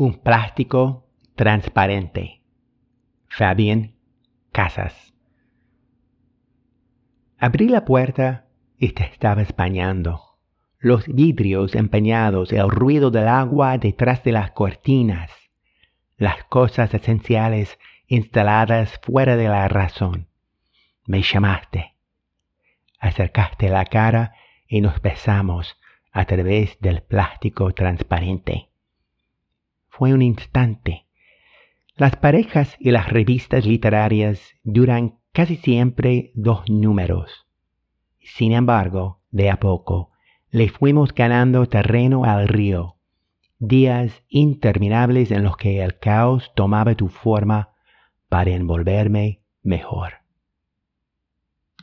Un plástico transparente. Fabián Casas. Abrí la puerta y te estaba españando. Los vidrios empeñados, el ruido del agua detrás de las cortinas, las cosas esenciales instaladas fuera de la razón. Me llamaste. Acercaste la cara y nos besamos a través del plástico transparente. Fue un instante. Las parejas y las revistas literarias duran casi siempre dos números. Sin embargo, de a poco, le fuimos ganando terreno al río, días interminables en los que el caos tomaba tu forma para envolverme mejor.